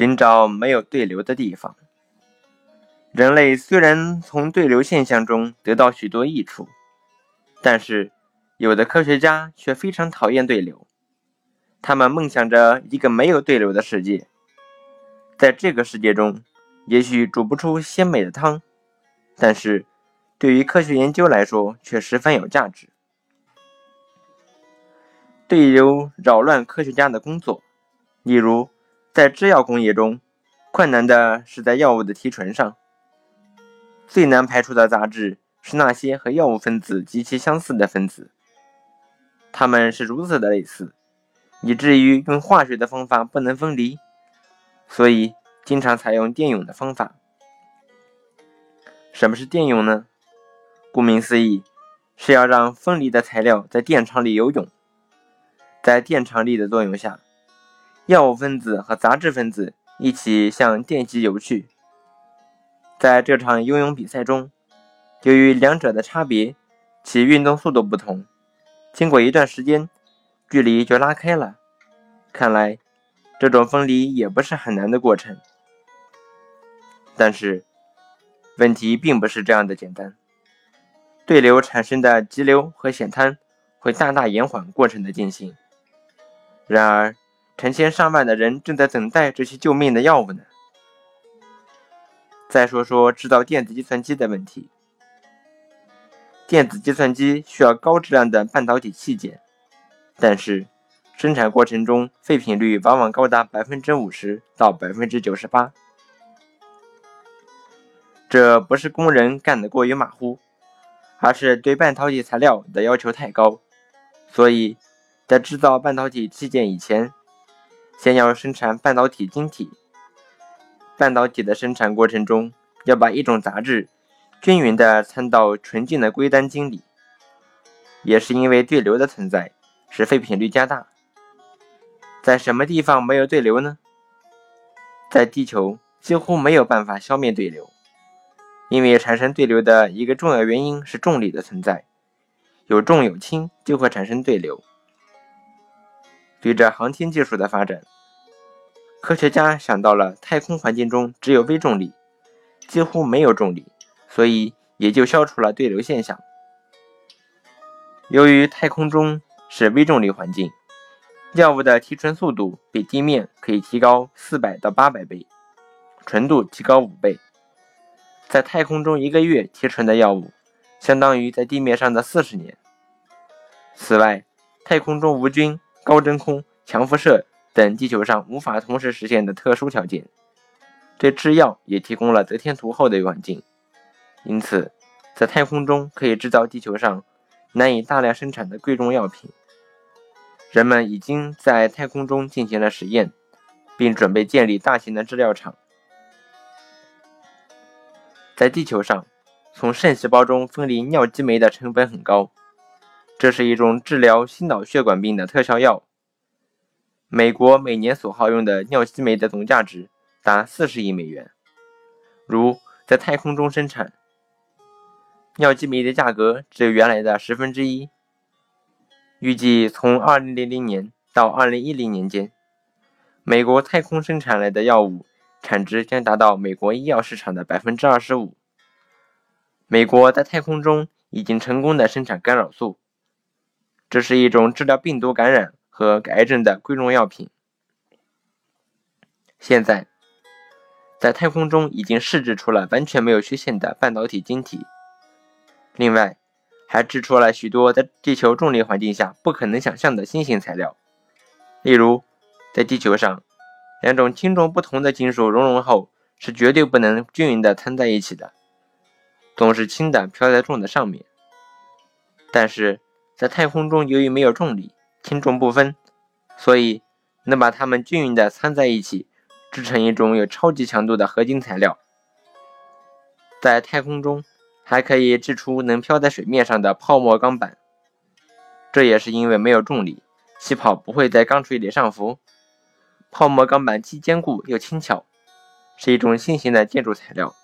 寻找没有对流的地方。人类虽然从对流现象中得到许多益处，但是有的科学家却非常讨厌对流。他们梦想着一个没有对流的世界，在这个世界中，也许煮不出鲜美的汤，但是对于科学研究来说却十分有价值。对流扰乱科学家的工作，例如在制药工业中，困难的是在药物的提纯上。最难排除的杂质是那些和药物分子极其相似的分子，它们是如此的类似，以至于用化学的方法不能分离，所以经常采用电泳的方法。什么是电泳呢？顾名思义，是要让分离的材料在电场里游泳。在电场力的作用下，药物分子和杂质分子一起向电极游去。在这场游泳比赛中，由于两者的差别，其运动速度不同，经过一段时间，距离就拉开了。看来，这种分离也不是很难的过程。但是，问题并不是这样的简单。对流产生的急流和险滩会大大延缓过程的进行。然而，成千上万的人正在等待这些救命的药物呢。再说说制造电子计算机的问题。电子计算机需要高质量的半导体器件，但是生产过程中废品率往往高达百分之五十到百分之九十八。这不是工人干得过于马虎，而是对半导体材料的要求太高，所以。在制造半导体器件以前，先要生产半导体晶体。半导体的生产过程中，要把一种杂质均匀地掺到纯净的硅单晶里。也是因为对流的存在，使废品率加大。在什么地方没有对流呢？在地球几乎没有办法消灭对流，因为产生对流的一个重要原因是重力的存在，有重有轻就会产生对流。随着航天技术的发展，科学家想到了太空环境中只有微重力，几乎没有重力，所以也就消除了对流现象。由于太空中是微重力环境，药物的提纯速度比地面可以提高四百到八百倍，纯度提高五倍。在太空中一个月提纯的药物，相当于在地面上的四十年。此外，太空中无菌。高真空、强辐射等地球上无法同时实现的特殊条件，对制药也提供了得天独厚的环境。因此，在太空中可以制造地球上难以大量生产的贵重药品。人们已经在太空中进行了实验，并准备建立大型的制药厂。在地球上，从肾细胞中分离尿激酶的成本很高。这是一种治疗心脑血管病的特效药。美国每年所耗用的尿激酶的总价值达四十亿美元。如在太空中生产尿激酶的价格只有原来的十分之一。预计从二零零零年到二零一零年间，美国太空生产来的药物产值将达到美国医药市场的百分之二十五。美国在太空中已经成功的生产干扰素。这是一种治疗病毒感染和癌症的贵重药品。现在，在太空中已经试制出了完全没有缺陷的半导体晶体。另外，还制出了许多在地球重力环境下不可能想象的新型材料。例如，在地球上，两种轻重不同的金属熔融后是绝对不能均匀的掺在一起的，总是轻的飘在重的上面。但是，在太空中，由于没有重力，轻重不分，所以能把它们均匀地掺在一起，制成一种有超级强度的合金材料。在太空中，还可以制出能漂在水面上的泡沫钢板。这也是因为没有重力，气泡不会在钢锤里上浮。泡沫钢板既坚固又轻巧，是一种新型的建筑材料。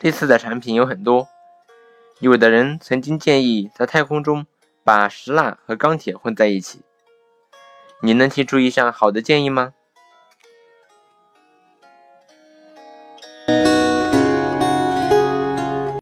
类似的产品有很多。有的人曾经建议在太空中把石蜡和钢铁混在一起，你能提出一项好的建议吗？